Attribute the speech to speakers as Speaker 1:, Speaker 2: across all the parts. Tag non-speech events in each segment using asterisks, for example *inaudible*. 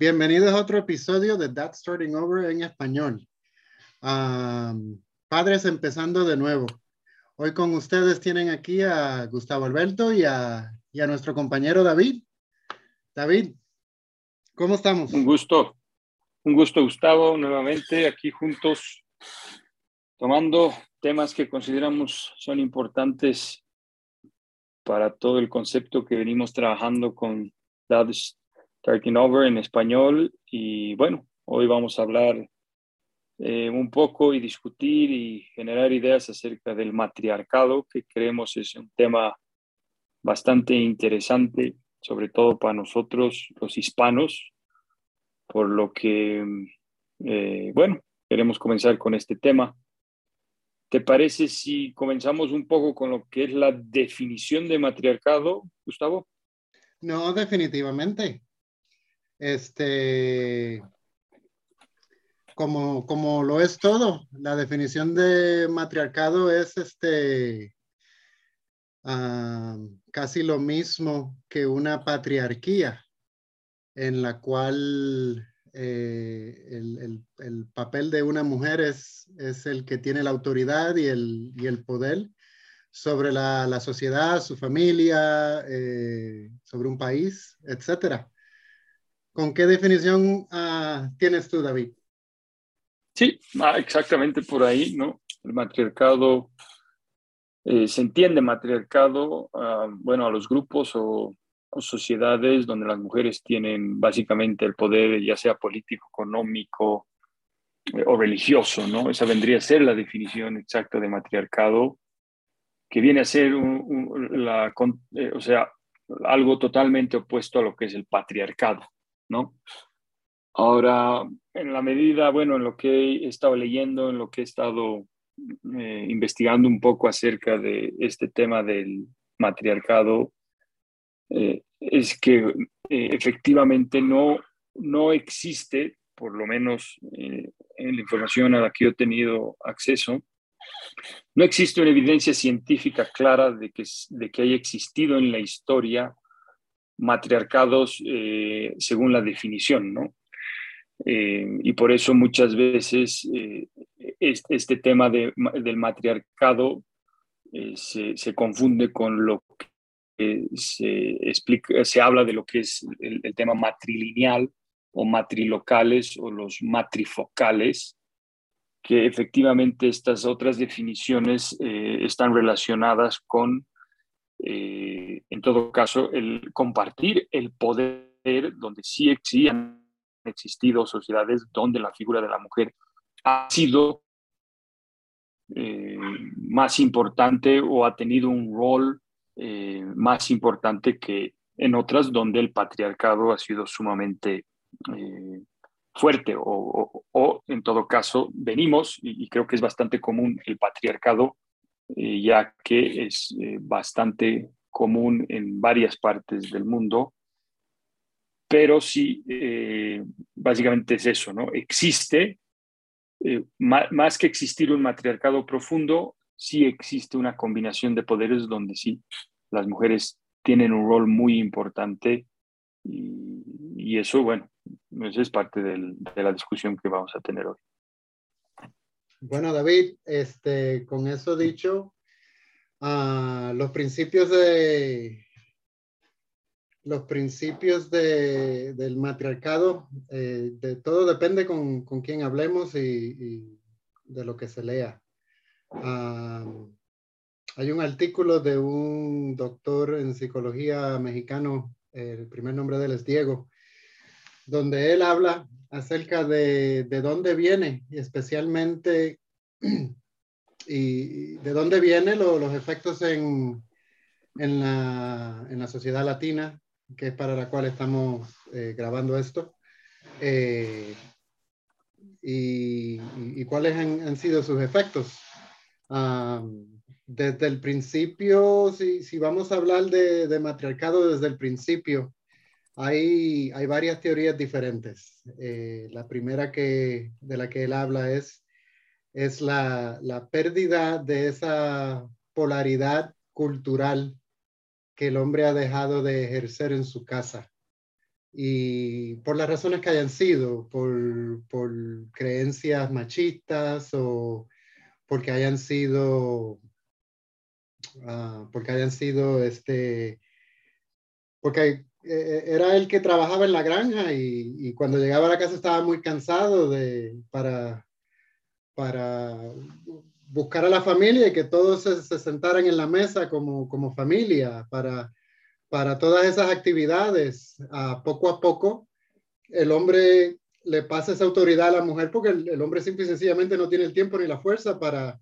Speaker 1: Bienvenidos a otro episodio de That Starting Over en español. padres empezando de nuevo. Hoy con ustedes tienen aquí a Gustavo Alberto y a, nuestro compañero David. David, ¿cómo estamos?
Speaker 2: Un gusto, un gusto Gustavo, nuevamente aquí juntos, tomando temas que consideramos son importantes para todo el concepto que venimos trabajando con That Starting Over en español. Y bueno, hoy vamos a hablar eh, un poco y discutir y generar ideas acerca del matriarcado, que creemos es un tema bastante interesante, sobre todo para nosotros los hispanos, por lo que, eh, bueno, queremos comenzar con este tema. ¿Te parece si comenzamos un poco con lo que es la definición de matriarcado, Gustavo?
Speaker 1: No, definitivamente. Este, como, como lo es todo, la definición de matriarcado es este, ah, casi lo mismo que una patriarquía, en la cual eh, el, papel de una mujer es, es, el que tiene la autoridad y el, y el poder sobre la, la sociedad, su familia, eh, sobre un país, etcétera. ¿Con qué definición uh, tienes tú, David?
Speaker 2: Sí, ah, exactamente por ahí, ¿no? El matriarcado, eh, se entiende matriarcado, uh, bueno, a los grupos o, sociedades donde las mujeres tienen básicamente el poder, ya sea político, económico eh, o religioso, ¿no? Esa vendría a ser la definición exacta de matriarcado, que viene a ser eh, o sea, algo totalmente opuesto a lo que es el patriarcado. ¿No? Ahora, en la medida, bueno, en lo que he estado leyendo, en lo que he estado eh, investigando un poco acerca de este tema del matriarcado, eh, es que eh, efectivamente no, no existe, por lo menos en la información a la que yo he tenido acceso, no existe una evidencia científica clara de que, de que haya existido en la historia matriarcados eh, según la definición, ¿no? Eh, y por eso muchas veces eh, este, tema del matriarcado se, se, confunde con lo que se, explica, se habla de lo que es el, el tema matrilineal o matrilocales o los matrifocales, que efectivamente estas otras definiciones están relacionadas con eh, en todo caso, el compartir el poder, donde sí, han existido sociedades donde la figura de la mujer ha sido eh, más importante o ha tenido un rol eh, más importante que en otras donde el patriarcado ha sido sumamente fuerte o, en todo caso venimos, y, creo que es bastante común el patriarcado eh, ya que es eh, bastante común en varias partes del mundo, pero sí, eh, básicamente es eso, ¿no? Existe, más que existir un matriarcado profundo, sí existe una combinación de poderes donde sí, las mujeres tienen un rol muy importante y, eso, bueno, eso es parte de la discusión que vamos a tener hoy.
Speaker 1: Bueno, David, este, con eso dicho, uh, los principios de los principios de, del matriarcado, eh, de todo depende con, con quién hablemos y, de lo que se lea. Uh, hay un artículo de un doctor en psicología mexicano, el primer nombre de él es Diego, donde él habla acerca de, de dónde viene especialmente *clears throat* y de dónde vienen lo, los efectos en, en, la, en, la, sociedad latina, que es para la cual estamos eh, grabando esto, eh, y, y, cuáles han, han, sido sus efectos. Um, desde el principio, si, si, vamos a hablar de, de matriarcado desde el principio, hay, hay varias teorías diferentes. Eh, la primera que, de la que él habla es, es la, la pérdida de esa polaridad cultural que el hombre ha dejado de ejercer en su casa y por las razones que hayan sido, por, por creencias machistas o porque hayan sido, uh, porque hayan sido, este, porque eh, era el que trabajaba en la granja y, cuando llegaba a la casa estaba muy cansado de, para, para buscar a la familia y que todos se, se sentaran en la mesa como, como familia, para para todas esas actividades, a poco a poco, el hombre le pasa esa autoridad a la mujer porque el, hombre simple y sencillamente no tiene el tiempo ni la fuerza para,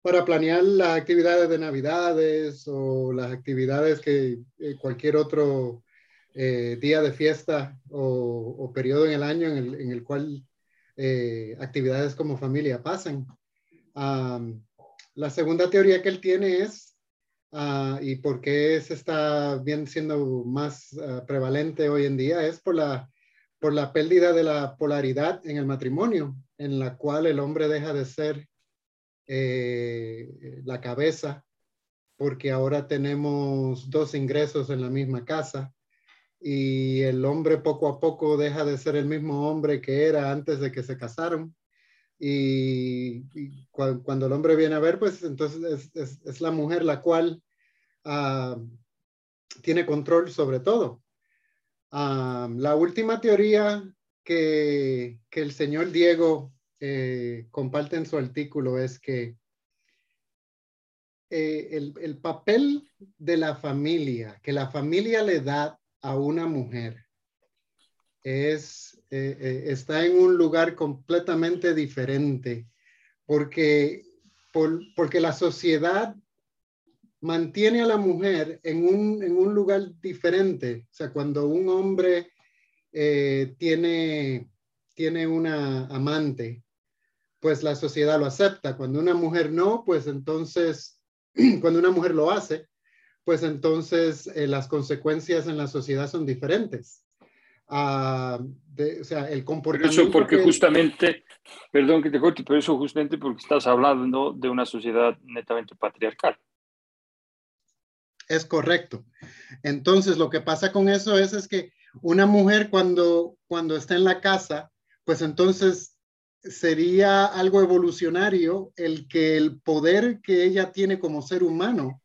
Speaker 1: para planear las actividades de Navidades o las actividades que eh, cualquier otro eh, día de fiesta o, periodo en el año en el, cual eh, actividades como familia pasan. la segunda teoría que él tiene es Ah, y por qué se está bien siendo más ah, prevalente hoy en día es por la, por la pérdida de la polaridad en el matrimonio, en la cual el hombre deja de ser eh, la cabeza, porque ahora tenemos dos ingresos en la misma casa y el hombre poco a poco deja de ser el mismo hombre que era antes de que se casaron. Y, cuando el hombre viene a ver, pues entonces es, la mujer la cual ah, tiene control sobre todo. Ah, la última teoría que, el señor Diego eh, comparte en su artículo es que eh, el, papel de la familia, que la familia le da a una mujer, es, eh, eh, está en un lugar completamente diferente, porque, porque la sociedad mantiene a la mujer en un, en un lugar diferente. O sea, cuando un hombre eh, tiene, tiene una amante, pues la sociedad lo acepta. Cuando una mujer no, pues entonces, *clears throat* cuando una mujer lo hace, pues entonces las consecuencias en la sociedad son diferentes o sea, el comportamiento.
Speaker 2: eso porque justamente, perdón que te corte, pero eso justamente porque estás hablando de una sociedad netamente patriarcal.
Speaker 1: Es correcto. Entonces, lo que pasa con eso es, es que una mujer cuando, cuando está en la casa, pues entonces sería algo evolucionario el que el poder que ella tiene como ser humano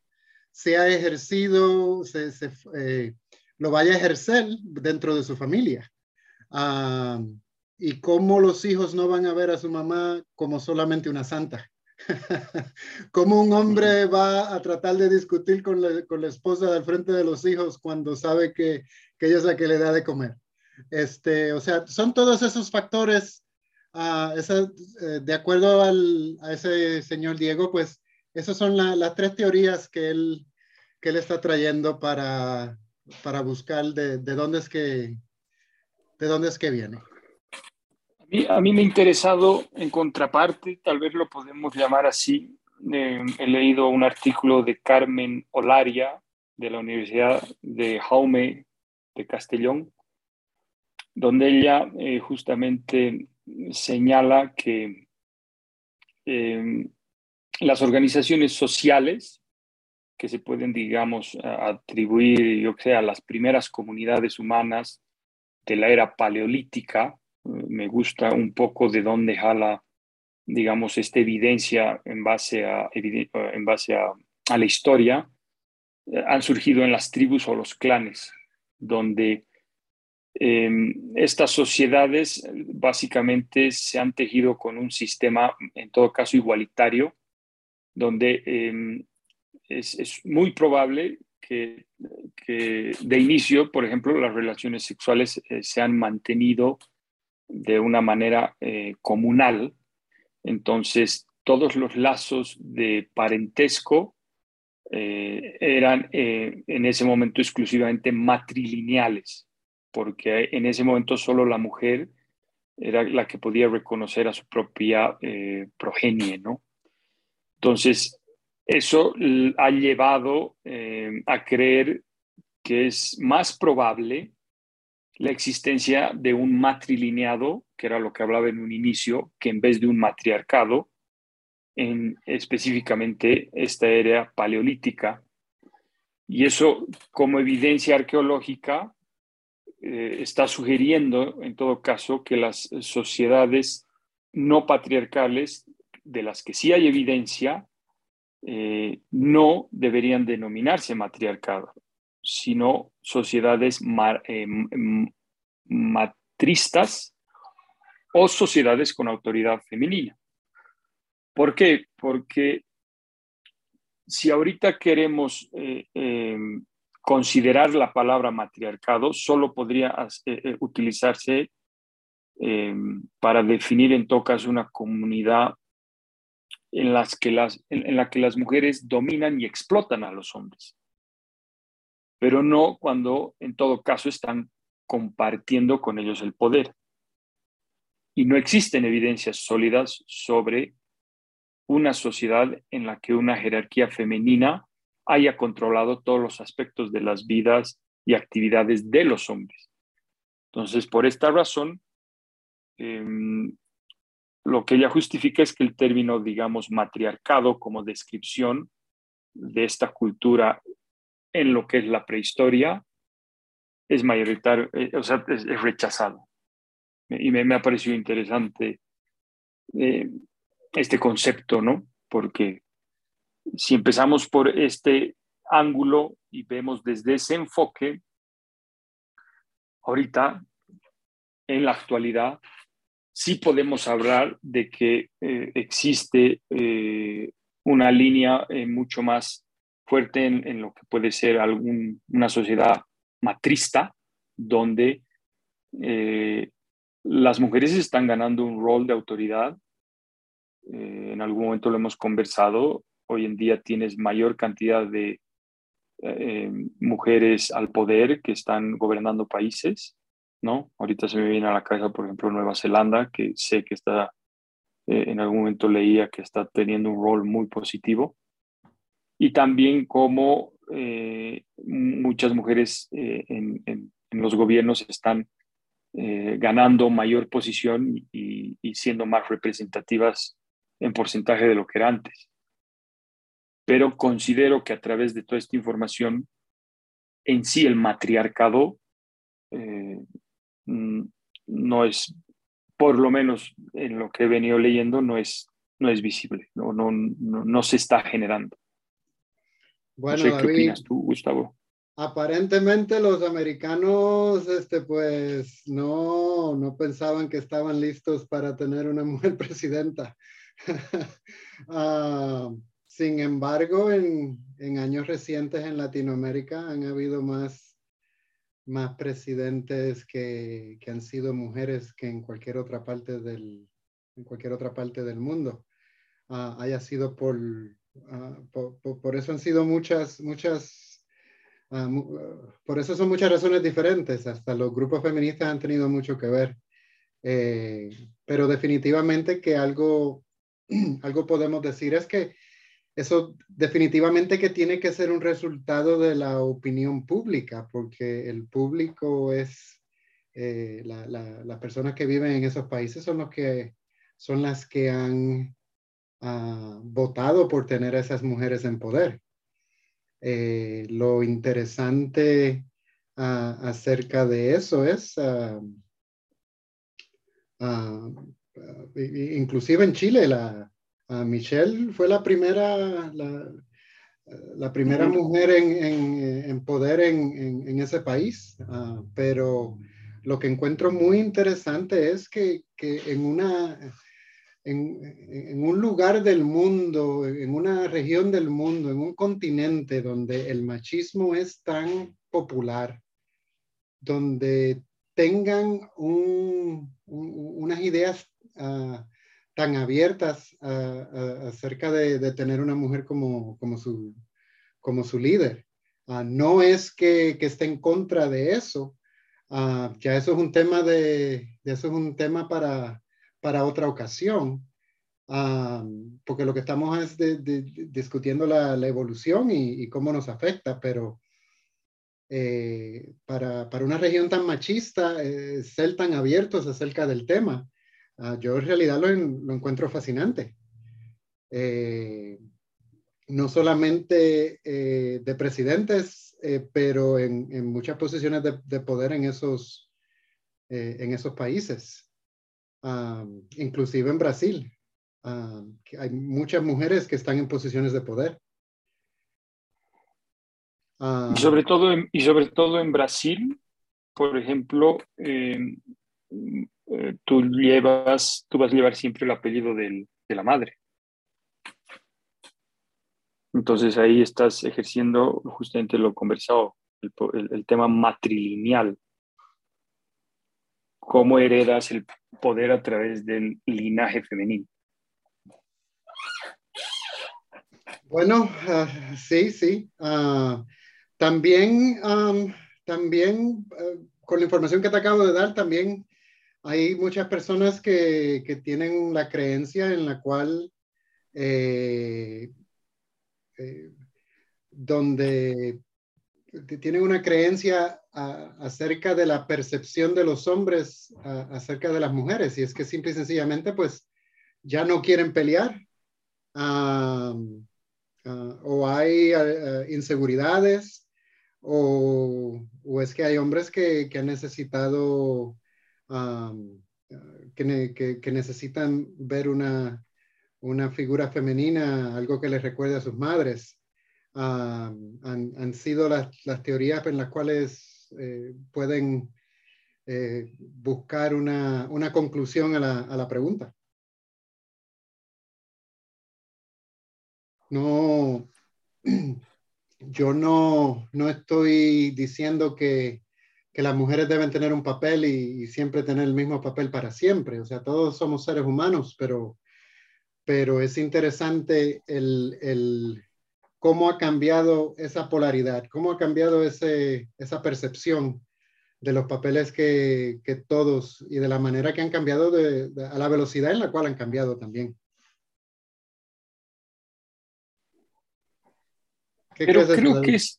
Speaker 1: sea ejercido, se, se, eh, lo vaya a ejercer dentro de su familia. Ah, y cómo los hijos no van a ver a su mamá como solamente una santa. *laughs* cómo un hombre va a tratar de discutir con la, con la, esposa del frente de los hijos cuando sabe que, que ella es la que le da de comer. Este, o sea, son todos esos factores, uh, de acuerdo al, a ese señor Diego, pues esas son las tres teorías que él, que él está trayendo para, para buscar de, de, dónde es que de dónde es que viene.
Speaker 2: A mí, a mí me ha interesado en contraparte, tal vez lo podemos llamar así. Eh, he leído un artículo de Carmen Olaria de la Universidad de Jaume de Castellón, donde ella eh, justamente señala que eh, las organizaciones sociales que se pueden, digamos, atribuir, yo que a las primeras comunidades humanas de la era paleolítica. Me gusta un poco de dónde jala, digamos, esta evidencia en base a, en base a, la historia. Han surgido en las tribus o los clanes, donde em, estas sociedades básicamente se han tejido con un sistema, en todo caso, igualitario, donde em, es, muy probable que, de inicio, por ejemplo, las relaciones sexuales eh, se han mantenido de una manera eh, comunal. Entonces, todos los lazos de parentesco eh, eran en ese momento exclusivamente matrilineales, porque en ese momento solo la mujer era la que podía reconocer a su propia progenie, ¿no? Entonces, eso ha llevado eh, a creer que es más probable la existencia de un matrilineado, que era lo que hablaba en un inicio, que en vez de un matriarcado, en específicamente esta era paleolítica. Y eso, como evidencia arqueológica, eh, está sugiriendo, en todo caso, que las sociedades no patriarcales, de las que sí hay evidencia, eh, no deberían denominarse matriarcado, sino sociedades eh, matristas o sociedades con autoridad femenina. ¿Por qué? Porque si ahorita queremos em, considerar la palabra matriarcado solo podría eh, eh, utilizarse eh, para definir en todo caso una comunidad en, las que las, en, la que las mujeres dominan y explotan a los hombres, pero no cuando en todo caso están compartiendo con ellos el poder. Y no existen evidencias sólidas sobre una sociedad en la que una jerarquía femenina haya controlado todos los aspectos de las vidas y actividades de los hombres. Entonces, por esta razón, em, lo que ella justifica es que el término, digamos, matriarcado como descripción de esta cultura en lo que es la prehistoria es mayoritario, eh, o sea, es, rechazado. Y me, ha parecido interesante eh, este concepto, ¿no? Porque si empezamos por este ángulo y vemos desde ese enfoque, ahorita, en la actualidad, sí podemos hablar de que eh, existe eh, una línea eh, mucho más fuerte en, lo que puede ser algún, una sociedad matrista, donde las mujeres están ganando un rol de autoridad. en algún momento lo hemos conversado, hoy en día tienes mayor cantidad de mujeres al poder que están gobernando países, ¿no? Ahorita se me viene a la cabeza, por ejemplo, Nueva Zelanda, que sé que está, eh, en algún momento leía que está teniendo un rol muy positivo. Y también como eh, muchas mujeres en, los gobiernos están ganando mayor posición y siendo más representativas en porcentaje de lo que era antes pero considero que a través de toda esta información, en sí el matriarcado eh, no es, por lo menos en lo que he venido leyendo, no es, no es visible, no, no, no, se está generando.
Speaker 1: Bueno, ¿qué opinas tú, Gustavo? Aparentemente los americanos, este, pues, no, no pensaban que estaban listos para tener una *laughs* mujer presidenta. uh, *laughs* sin embargo, en, años recientes en Latinoamérica han habido más, más presidentes que, han sido mujeres que en cualquier otra parte del, en cualquier otra parte del mundo. Ah, haya sido ah, por, por, eso han sido muchas, muchas, ah, por eso son muchas razones diferentes. Hasta los grupos feministas han tenido mucho que ver. Eh, pero definitivamente que algo, *clears throat* algo podemos decir es que eso definitivamente que tiene que ser un resultado de la opinión pública, porque el público es, eh, las personas que viven en esos países son, los que, son las que han ah, votado por tener a esas mujeres en poder. Eh, lo interesante ah, acerca de eso es, ah, inclusive en Chile, la, Michelle fue la primera, la, primera mujer en, poder en, ese país, ah, pero lo que encuentro muy interesante es que, en, una, en, un lugar del mundo, en una región del mundo, en un continente donde el machismo es tan popular, donde tengan unas ideas uh, tan abiertas acerca de, tener una mujer como, como, su, como su líder. Ah, no es que, que, esté en contra de eso, uh, ya eso es un tema, de, eso es un tema para, para otra ocasión, ah, porque lo que estamos es discutiendo la, la evolución y, cómo nos afecta, pero eh, para, para, una región tan machista, eh, ser tan abiertos acerca del tema, Ah, yo en realidad lo, encuentro fascinante. Eh, no solamente eh, de presidentes eh, pero en, en, muchas posiciones de, de poder en esos, eh, en esos países, um, inclusive en Brasil. Um, hay muchas mujeres que están en posiciones de poder.
Speaker 2: Uh, y, sobre todo en, y sobre todo en Brasil, por ejemplo, eh, tú llevas, tú vas a llevar siempre el apellido del, de la madre. Entonces ahí estás ejerciendo justamente lo conversado, el, el, tema matrilineal. ¿Cómo heredas el poder a través del linaje femenino?
Speaker 1: Bueno, uh, sí, sí. Uh, también, también uh, con la información que te acabo de dar, también hay muchas personas que, que tienen la creencia en la cual eh, eh, donde tienen una creencia a, acerca de la percepción de los hombres a, acerca de las mujeres y es que simple y sencillamente pues ya no quieren pelear um, uh, o hay uh, inseguridades o, o, es que hay hombres que, que han necesitado um, que, necesitan ver una, una figura femenina, algo que les recuerde a sus madres. Han, han, sido las, las, teorías en las cuales eh, pueden eh, buscar una, una conclusión a la, a la, pregunta. No, *clears throat* yo no, no estoy diciendo que, que, las mujeres deben tener un papel y, y siempre tener el mismo papel para siempre. O sea, todos somos seres humanos, pero pero es interesante el, el, cómo ha cambiado esa polaridad, cómo ha cambiado ese, esa percepción de los papeles que, que, todos y de la manera que han cambiado, de, de, a la velocidad en la cual han cambiado también.
Speaker 2: Pero creo que es,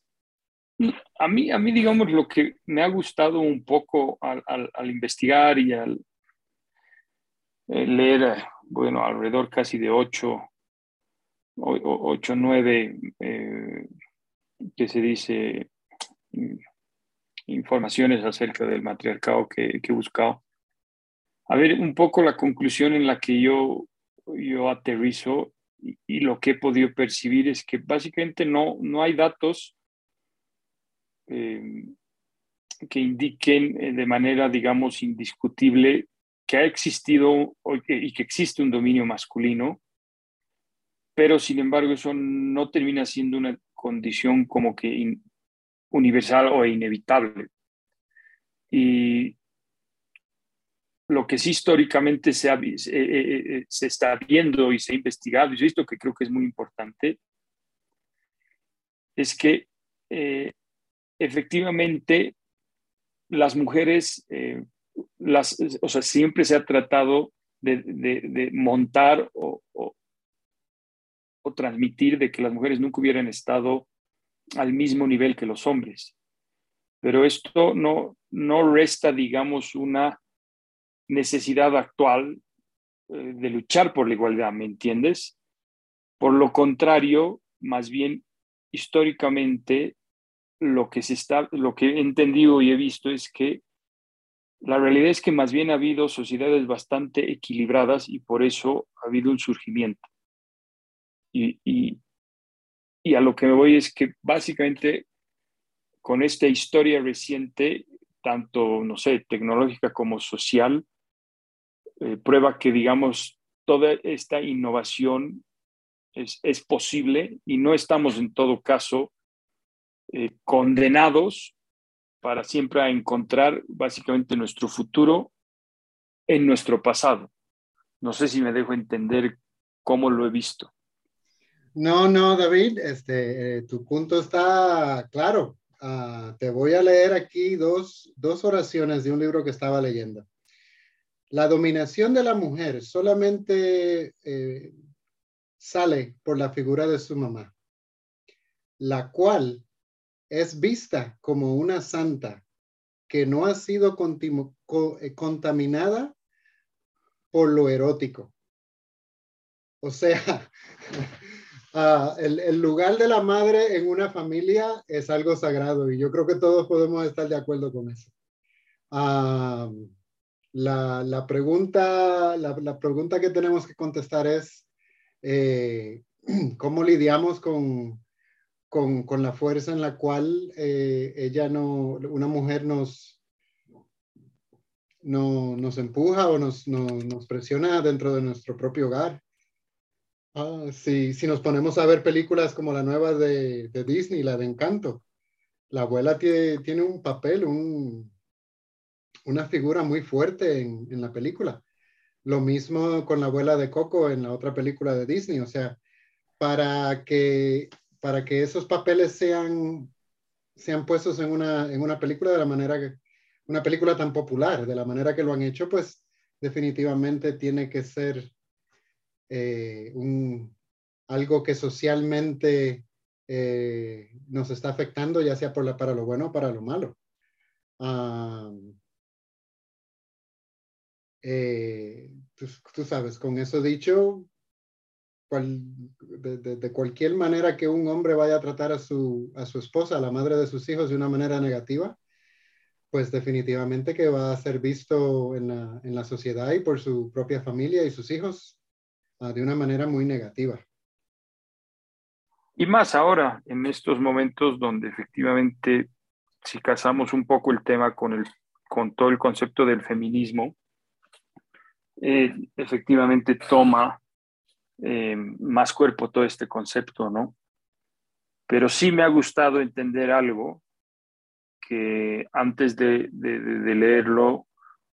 Speaker 2: a mí, a mí, digamos, lo que me ha gustado un poco al, investigar y al eh, leer bueno, alrededor casi de ocho, ocho, nueve, eh, que se dice, mm, informaciones acerca del matriarcado que, que, he buscado. A ver, un poco la conclusión en la que yo, yo aterrizo y, y lo que he podido percibir es que básicamente no, no hay datos eh, que indiquen eh, de manera, digamos, indiscutible que ha existido y que existe un dominio masculino, pero sin embargo eso no termina siendo una condición como que in, universal o inevitable. Y lo que sí históricamente se, ha, eh, eh, eh, se está viendo y se ha investigado, y esto que creo que es muy importante, es que eh, efectivamente las mujeres eh, las, o sea, siempre se ha tratado de, de, montar o, o, o, transmitir de que las mujeres nunca hubieran estado al mismo nivel que los hombres. Pero esto no, no resta, digamos, una necesidad actual eh, de luchar por la igualdad, ¿me entiendes? Por lo contrario, más bien históricamente lo que se está, lo que he entendido y he visto es que la realidad es que más bien ha habido sociedades bastante equilibradas y por eso ha habido un surgimiento. Y, y, a lo que me voy es que básicamente con esta historia reciente, tanto, no sé, tecnológica como social, eh, prueba que, digamos, toda esta innovación es, es, posible y no estamos en todo caso eh, condenados para siempre encontrar básicamente nuestro futuro en nuestro pasado. No sé si me dejo entender cómo lo he visto.
Speaker 1: No, no, David, este, eh, tu punto está claro. Uh, te voy a leer aquí dos, dos oraciones de un libro que estaba leyendo. La dominación de la mujer solamente eh, sale por la figura de su mamá, la cual es vista como una santa que no ha sido eh, contaminada por lo erótico. O sea, *laughs* Ah, el, lugar de la madre en una familia es algo sagrado y yo creo que todos podemos estar de acuerdo con eso. Ah, la, pregunta, la, pregunta que tenemos que contestar es eh, *clears throat* cómo lidiamos con, con, la fuerza en la cual eh, ella no, una mujer nos, no, nos empuja o nos, nos presiona dentro de nuestro propio hogar. Ah, sí, si nos ponemos a ver películas como la nueva de, de Disney, la de Encanto, la abuela tiene, tiene un papel, un, una figura muy fuerte en, en, la película. Lo mismo con la abuela de Coco en la otra película de Disney. O sea, para que, para que esos papeles sean, sean puestos en una, en una película de la manera que, una película tan popular, de la manera que lo han hecho, pues definitivamente tiene que ser eh, un, algo que socialmente eh, nos está afectando, ya sea por la, para lo bueno o para lo malo. Eh, tú, sabes, con eso dicho, de, cualquier manera que un hombre vaya a tratar a su, a su esposa, a la madre de sus hijos, de una manera negativa, pues definitivamente que va a ser visto en la, en la sociedad y por su propia familia y sus hijos Ah, de una manera muy negativa.
Speaker 2: Y más ahora, en estos momentos donde efectivamente, si casamos un poco el tema con, el, con todo el concepto del feminismo, eh, efectivamente toma eh, más cuerpo todo este concepto, ¿no? Pero sí me ha gustado entender algo que antes de, de, leerlo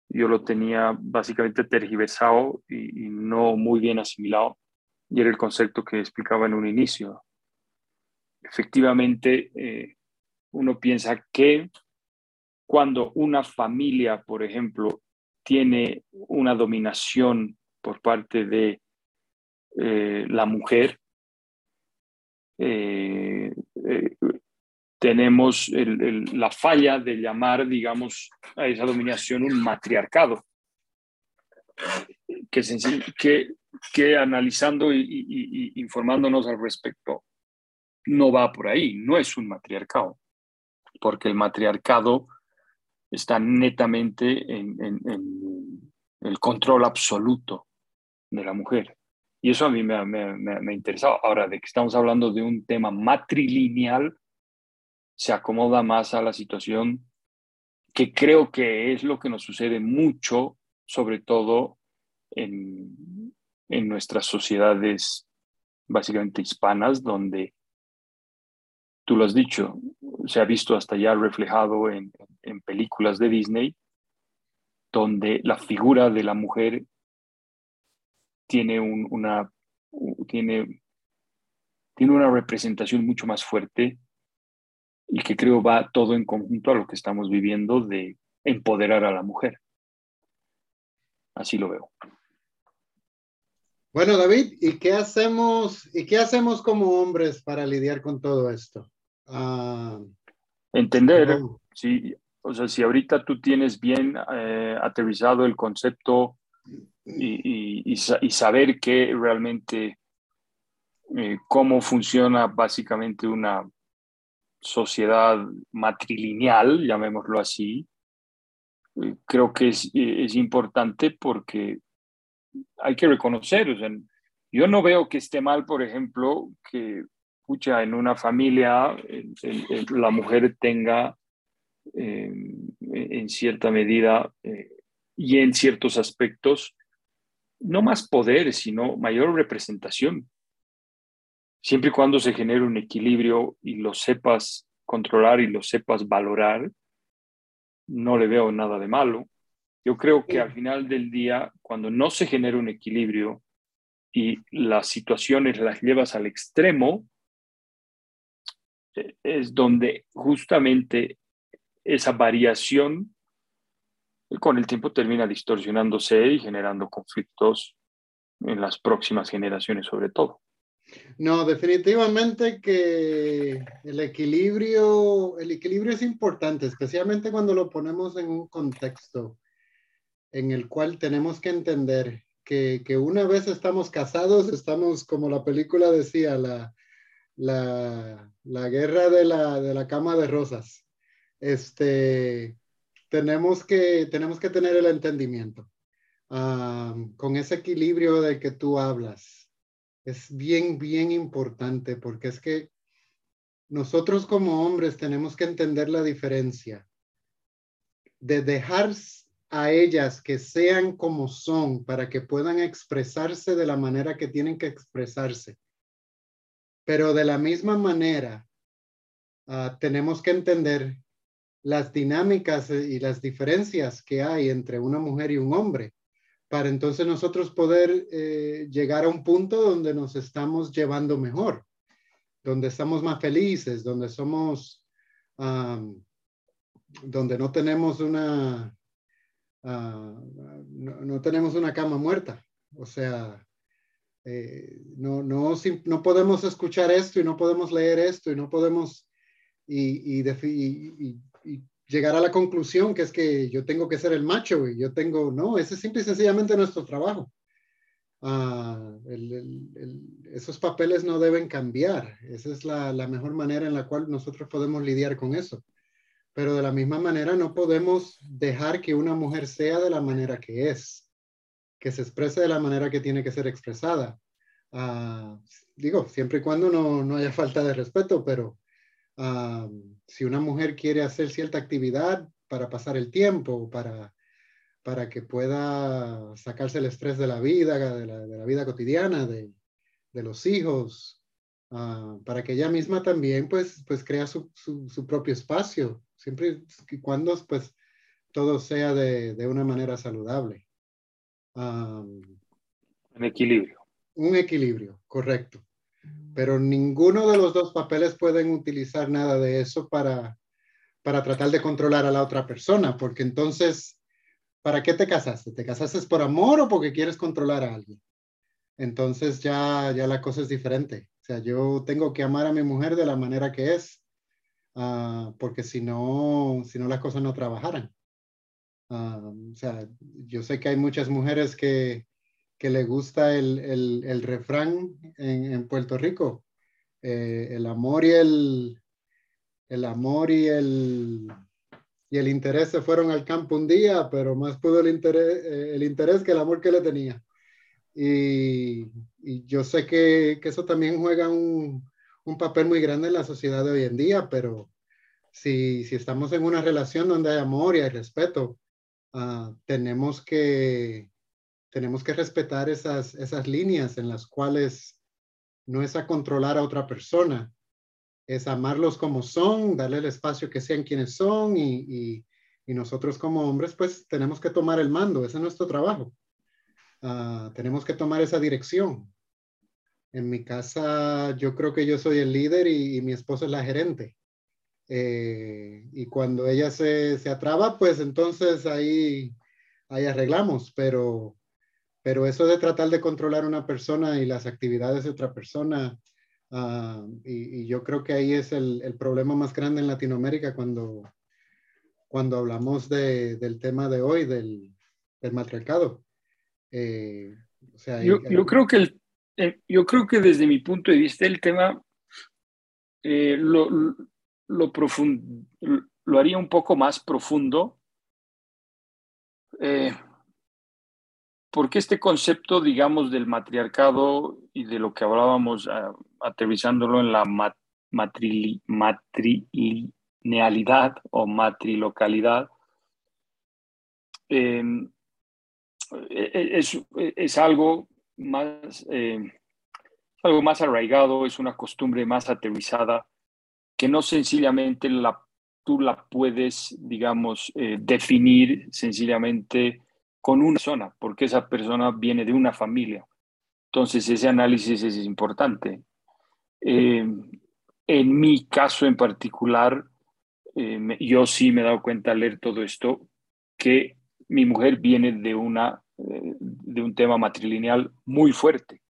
Speaker 2: yo lo tenía básicamente tergiversado y, no muy bien asimilado, y era el concepto que explicaba en un inicio. Efectivamente, eh, uno piensa que cuando una familia, por ejemplo, tiene una dominación por parte de eh, la mujer, eh, tenemos la falla de llamar, digamos, a esa dominación un matriarcado, que, que, analizando y, informándonos al respecto, no va por ahí, no es un matriarcado, porque el matriarcado está netamente en, en, el control absoluto de la mujer. Y eso a mí me, me, me. Ahora, de que estamos hablando de un tema matrilineal, se acomoda más a la situación que creo que es lo que nos sucede mucho, sobre todo en, en nuestras sociedades básicamente hispanas, donde tú lo has dicho, se ha visto hasta ya reflejado en películas de Disney, donde la figura de la mujer tiene, un, una, tiene, tiene una representación mucho más fuerte y que creo va todo en conjunto a lo que estamos viviendo de empoderar a la mujer. Así lo veo.
Speaker 1: Bueno, David, ¿y qué hacemos, y qué hacemos como hombres para lidiar con todo esto?
Speaker 2: Ah, Entender, si, o sea, si ahorita tú tienes bien eh, aterrizado el concepto y, y, saber que realmente eh, cómo funciona básicamente una sociedad matrilineal, llamémoslo así, eh, creo que es, eh, es, importante porque hay que reconocer, o sea, yo no veo que esté mal, por ejemplo, que pucha, en una familia la mujer tenga en cierta medida eh, y en ciertos aspectos no más poder, sino mayor representación siempre y cuando se genere un equilibrio y lo sepas controlar y lo sepas valorar, no le veo nada de malo. Yo creo que al final del día, cuando no se genera un equilibrio y las situaciones las llevas al extremo, eh, es donde justamente esa variación con el tiempo termina distorsionándose y generando conflictos en las próximas generaciones sobre todo.
Speaker 1: No, definitivamente que el equilibrio, el equilibrio es importante, especialmente cuando lo ponemos en un contexto en el cual tenemos que entender que, que, una vez estamos casados, estamos, como la película decía, la, la, la guerra de la, de la, cama de rosas. Este, tenemos, que, tenemos que tener el entendimiento con ese equilibrio del que tú hablas. Es bien, bien importante porque es que nosotros como hombres tenemos que entender la diferencia de dejar a ellas que sean como son para que puedan expresarse de la manera que tienen que expresarse. Pero de la misma manera, ah, tenemos que entender las dinámicas y las diferencias que hay entre una mujer y un hombre para entonces nosotros poder eh, llegar a un punto donde nos estamos llevando mejor, donde estamos más felices, donde somos, donde no tenemos una, Ah, no, tenemos una cama muerta. O sea, eh, no, no, no podemos escuchar esto y no podemos leer esto y no podemos y, y, llegar a la conclusión que es que yo tengo que ser el macho y yo tengo, no, ese es simple y sencillamente nuestro trabajo. Ah, esos papeles no deben cambiar. Esa es la, la, mejor manera en la cual nosotros podemos lidiar con eso pero de la misma manera no podemos dejar que una mujer sea de la manera que es, que se exprese de la manera que tiene que ser expresada. Ah, digo, siempre y cuando no, no, haya falta de respeto, pero ah, si una mujer quiere hacer cierta actividad para pasar el tiempo, para, para que pueda sacarse el estrés de la vida, de la, de la vida cotidiana, de, de los hijos, uh, para que ella misma también pues, pues crea su, su, su propio espacio siempre y cuando pues todo sea de, de una manera saludable.
Speaker 2: un equilibrio.
Speaker 1: Un equilibrio, correcto. Pero ninguno de los dos papeles pueden utilizar nada de eso para, para tratar de controlar a la otra persona, porque entonces, ¿para qué te casaste? ¿Te casaste por amor o porque quieres controlar a alguien? Entonces ya, ya la cosa es diferente. O sea, yo tengo que amar a mi mujer de la manera que es Ah, porque si no, si no las cosas no trabajaran. Ah, o sea, yo sé que hay muchas mujeres que, que le gusta el, el, refrán en, en, Puerto Rico, eh, el amor y el, el amor y el, y el interés se fueron al campo un día, pero más pudo el interés, eh, el interés que el amor que le tenía. Y, yo sé que, que, eso también juega un, un papel muy grande en la sociedad de hoy en día, pero si, si estamos en una relación donde hay amor y hay respeto, uh, tenemos, que, tenemos que respetar esas, esas líneas en las cuales no es a controlar a otra persona, es amarlos como son, darle el espacio que sean quienes son y, y, y nosotros como hombres pues tenemos que tomar el mando, ese es nuestro trabajo. Uh, tenemos que tomar esa dirección. En mi casa, yo creo que yo soy el líder y, mi esposa es la gerente. Eh, y cuando ella se, se, atraba, pues entonces ahí, ahí arreglamos. Pero, pero eso de tratar de controlar una persona y las actividades de otra persona, uh, y, y, yo creo que ahí es el, el, problema más grande en Latinoamérica cuando, cuando hablamos de, del tema de hoy, del, del matriarcado.
Speaker 2: Eh, o sea, yo, yo creo que el, eh, yo creo que desde mi punto de vista el tema eh, lo, lo, lo, haría un poco más profundo, eh, porque este concepto, digamos, del matriarcado y de lo que hablábamos, uh, aterrizándolo en la mat matrilinealidad o matrilocalidad, eh, e-, e-, es, algo más, eh, algo más arraigado, es una costumbre más aterrizada, que no sencillamente la, tú la puedes, digamos, eh, definir sencillamente con una persona, porque esa persona viene de una familia. Entonces, ese análisis es importante. Eh, en mi caso en particular, yo sí me he dado cuenta al leer todo esto, que mi mujer viene de una de un tema matrilineal muy fuerte.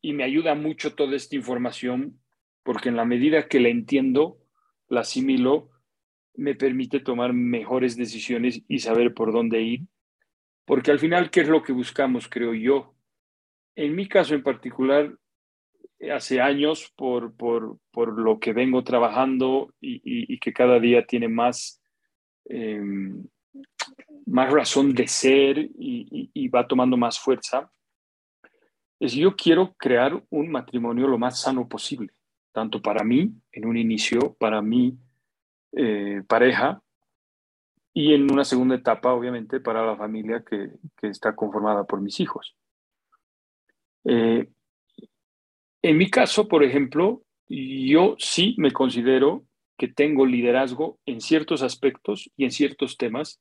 Speaker 2: Y me ayuda mucho toda esta información porque en la medida que la entiendo, la asimilo, me permite tomar mejores decisiones y saber por dónde ir. Porque al final, ¿qué es lo que buscamos, creo yo? En mi caso en particular, hace años, por, por, por lo que vengo trabajando y, que cada día tiene más, eh, más razón de ser y, y, va tomando más fuerza, es yo quiero crear un matrimonio lo más sano posible, tanto para mí, en un inicio, para mi eh, pareja, y en una segunda etapa, obviamente, para la familia que, está conformada por mis hijos. Eh, en mi caso, por ejemplo, yo sí me considero que tengo liderazgo en ciertos aspectos y en ciertos temas,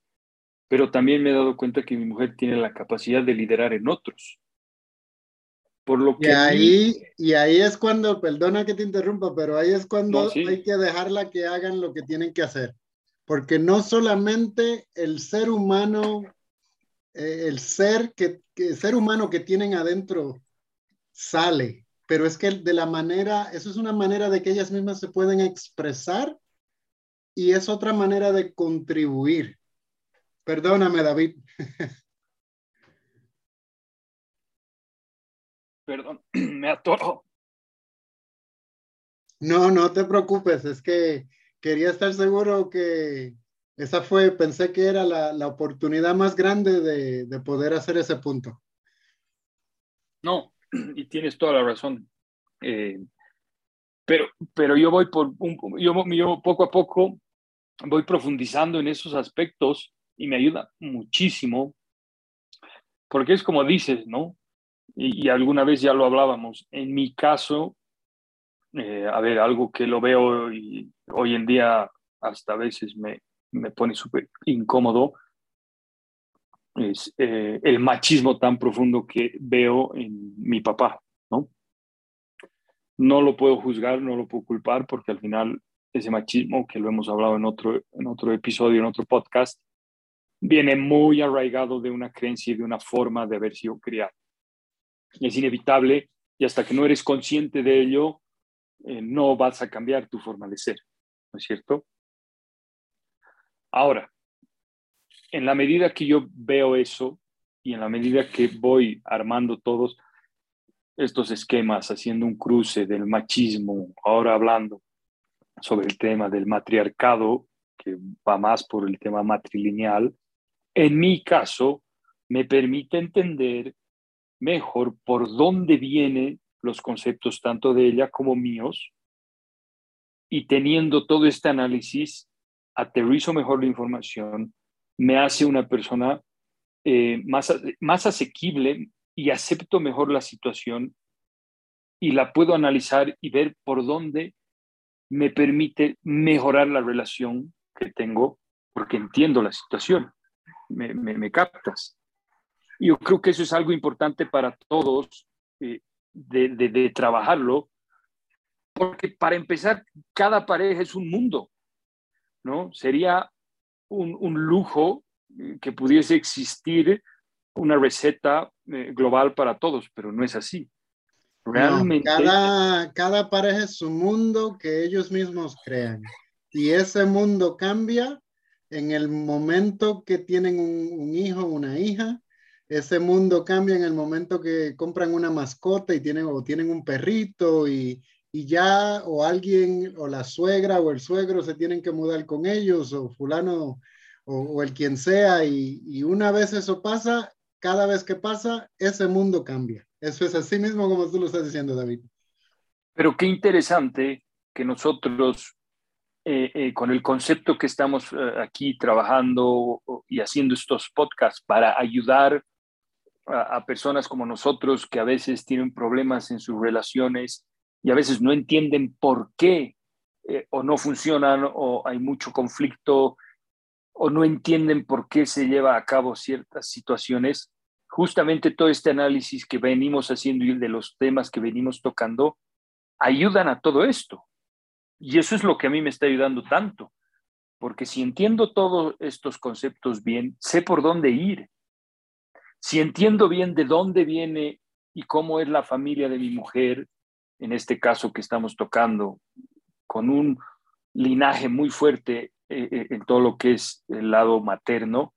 Speaker 2: pero también me he dado cuenta que mi mujer tiene la capacidad de liderar en otros.
Speaker 1: Por lo que y ahí, y ahí es cuando, perdona que te interrumpa, pero ahí es cuando hay que dejarla que hagan lo que tienen que hacer porque no solamente el ser humano, eh, el ser que, ser humano que tienen adentro sale, pero es que de la manera, eso es una manera de que ellas mismas se pueden expresar y es otra manera de contribuir. Perdóname, David. *laughs*
Speaker 2: Perdón, *clears throat* me atoro.
Speaker 1: No, no te preocupes, es que quería estar seguro que esa fue, pensé que era la, la oportunidad más grande de, de, poder hacer ese punto.
Speaker 2: No, *clears throat* y tienes toda la razón. Eh, pero, pero yo voy por, un, yo, yo poco a poco voy profundizando en esos aspectos y me ayuda muchísimo, porque es como dices, ¿no? Y, alguna vez ya lo hablábamos, en mi caso, eh, a ver, algo que lo veo hoy en día hasta a veces me, me pone súper incómodo, es eh, el machismo tan profundo que veo en mi papá, ¿no? No lo puedo juzgar, no lo puedo culpar, porque al final ese machismo, que lo hemos hablado en otro, en otro episodio, en otro podcast, viene muy arraigado de una creencia y de una forma de haber sido criado. Es inevitable y hasta que no eres consciente de ello, eh, no vas a cambiar tu forma de ser, ¿no es cierto? Ahora, en la medida que yo veo eso y en la medida que voy armando todos estos esquemas, haciendo un cruce del machismo, ahora hablando sobre el tema del matriarcado, que va más por el tema matrilineal, en mi caso me permite entender mejor por dónde viene los conceptos tanto de ella como míos y teniendo todo este análisis, aterrizo mejor la información, me hace una persona eh, más, más asequible y acepto mejor la situación y la puedo analizar y ver por dónde me permite mejorar la relación que tengo porque entiendo la situación, me, me, captas. Yo creo que eso es algo importante para todos eh, de, trabajarlo, porque para empezar, cada pareja es un mundo, ¿no? Sería un, lujo que pudiese existir una receta eh, global para todos, pero no es así.
Speaker 1: Realmente. cada, cada pareja es un mundo que ellos mismos crean. Y ese mundo cambia en el momento que tienen un, un hijo, una hija, ese mundo cambia en el momento que compran una mascota y tienen o tienen un perrito y, y ya o alguien o la suegra o el suegro se tienen que mudar con ellos o fulano o, el quien sea y, y, una vez eso pasa, cada vez que pasa, ese mundo cambia. Eso es así mismo como tú lo estás diciendo, David.
Speaker 2: Pero qué interesante que nosotros, eh, eh, con el concepto que estamos eh, aquí trabajando y haciendo estos podcasts para ayudar a, personas como nosotros que a veces tienen problemas en sus relaciones y a veces no entienden por qué eh, o no funcionan o hay mucho conflicto o no entienden por qué se lleva a cabo ciertas situaciones. Justamente todo este análisis que venimos haciendo y de los temas que venimos tocando ayudan a todo esto. Y eso es lo que a mí me está ayudando tanto, porque si entiendo todos estos conceptos bien, sé por dónde ir si entiendo bien de dónde viene y cómo es la familia de mi mujer, en este caso que estamos tocando, con un linaje muy fuerte eh, eh, en todo lo que es el lado materno,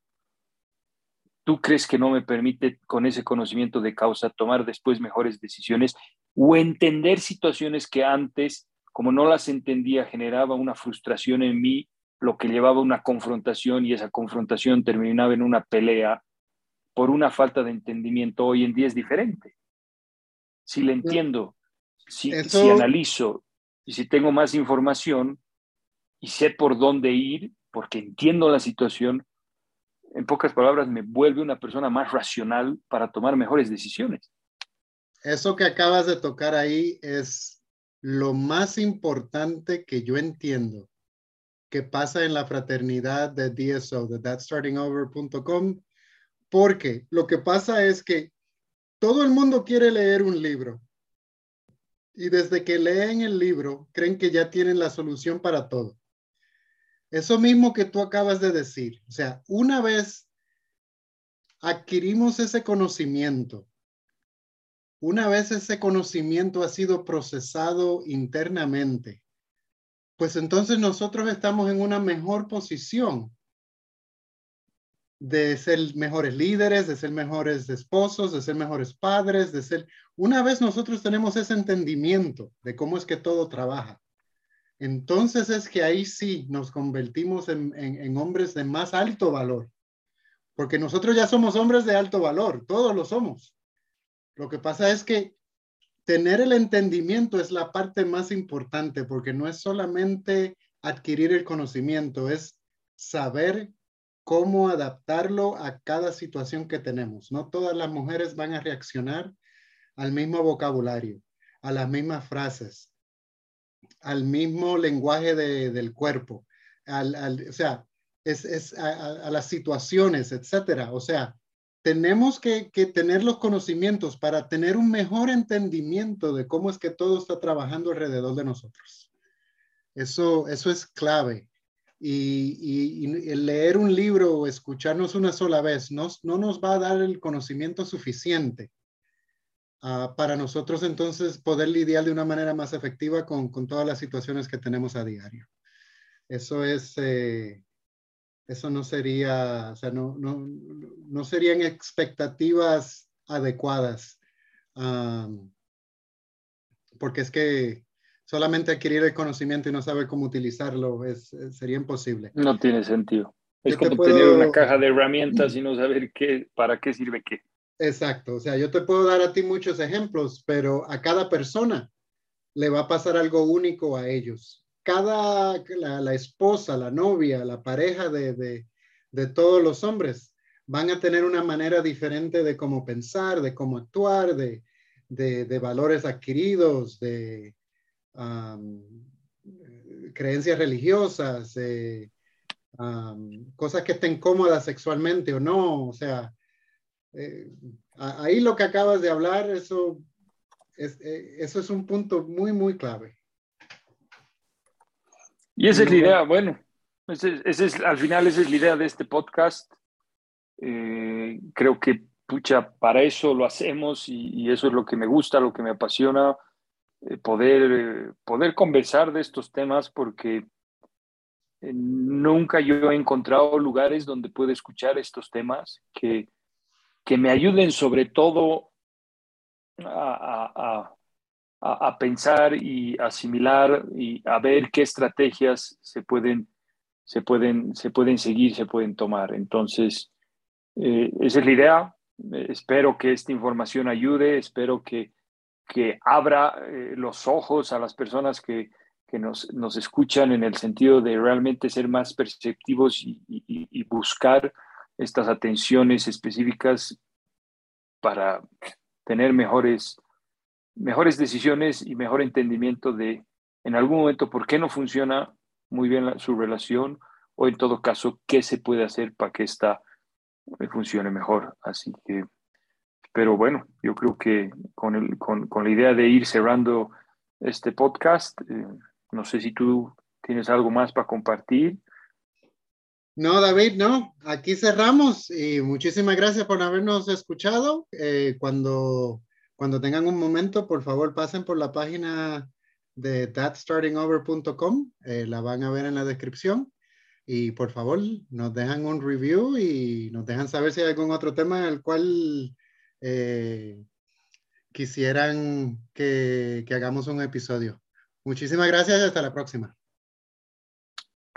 Speaker 2: ¿tú crees que no me permite con ese conocimiento de causa tomar después mejores decisiones o entender situaciones que antes, como no las entendía, generaba una frustración en mí, lo que llevaba a una confrontación y esa confrontación terminaba en una pelea por una falta de entendimiento? Hoy en día es diferente. Si le entiendo, si, si analizo y si tengo más información y sé por dónde ir, porque entiendo la situación, en pocas palabras, me vuelve una persona más racional para tomar mejores decisiones.
Speaker 1: Eso que acabas de tocar ahí es lo más importante que yo entiendo que pasa en la fraternidad de DSO, de thatstartingover.com, porque lo que pasa es que todo el mundo quiere leer un libro y desde que leen el libro creen que ya tienen la solución para todo. Eso mismo que tú acabas de decir. O sea, una vez adquirimos ese conocimiento, una vez ese conocimiento ha sido procesado internamente, pues entonces nosotros estamos en una mejor posición de ser mejores líderes, de ser mejores esposos, de ser mejores padres, de ser... Una vez nosotros tenemos ese entendimiento de cómo es que todo trabaja, entonces es que ahí sí nos convertimos en, hombres de más alto valor, porque nosotros ya somos hombres de alto valor, todos lo somos. Lo que pasa es que tener el entendimiento es la parte más importante, porque no es solamente adquirir el conocimiento, es saber cómo adaptarlo a cada situación que tenemos. No todas las mujeres van a reaccionar al mismo vocabulario, a las mismas frases, al mismo lenguaje del cuerpo, al, o sea, es, a, las situaciones, etcétera. O sea, tenemos que, tener los conocimientos para tener un mejor entendimiento de cómo es que todo está trabajando alrededor de nosotros. Eso, eso es clave. Y, el leer un libro o escucharnos una sola vez no nos va a dar el conocimiento suficiente Ah, para nosotros entonces poder lidiar de una manera más efectiva con, con todas las situaciones que tenemos a diario. Eso es, eh, eso no sería, o sea, no, no, no serían expectativas adecuadas, porque es que solamente adquirir el conocimiento y no saber cómo utilizarlo es, sería imposible.
Speaker 2: No tiene sentido. Es como tener una caja de herramientas y no saber qué, para qué sirve qué.
Speaker 1: Exacto, o sea, yo te puedo dar a ti muchos ejemplos, pero a cada persona le va a pasar algo único a ellos. Cada, la, esposa, la novia, la pareja de, todos los hombres van a tener una manera diferente de cómo pensar, de cómo actuar, de, valores adquiridos, de creencias religiosas, cosas que estén cómodas sexualmente o no, o sea, eh, ahí lo que acabas de hablar, eso es, eh, eso es un punto muy, muy clave.
Speaker 2: Y esa es la idea, bueno, ese, es, al final esa es la idea de este podcast. Eh, creo que, pucha, para eso lo hacemos y, eso es lo que me gusta, lo que me apasiona, poder, poder conversar de estos temas porque nunca yo he encontrado lugares donde pueda escuchar estos temas que, que me ayuden sobre todo a, pensar y asimilar y a ver qué estrategias se pueden, se pueden, se pueden seguir, se pueden tomar. Entonces, eh, esa es la idea. Espero que esta información ayude, espero que, que abra eh, los ojos a las personas que, nos, escuchan en el sentido de realmente ser más perceptivos y buscar estas atenciones específicas para tener mejores, mejores decisiones y mejor entendimiento de en algún momento por qué no funciona muy bien su relación o en todo caso qué se puede hacer para que esta eh, funcione mejor. Así que, pero bueno, yo creo que con, el, con, con la idea de ir cerrando este podcast, eh, no sé si tú tienes algo más para compartir.
Speaker 1: No, David, no. Aquí cerramos y muchísimas gracias por habernos escuchado. Eh, cuando, cuando tengan un momento, por favor, pasen por la página de thatstartingover.com. Eh, la van a ver en la descripción. Y por favor, nos dejan un review y nos dejan saber si hay algún otro tema en el cual eh, quisieran que, que hagamos un episodio. Muchísimas gracias y hasta la próxima.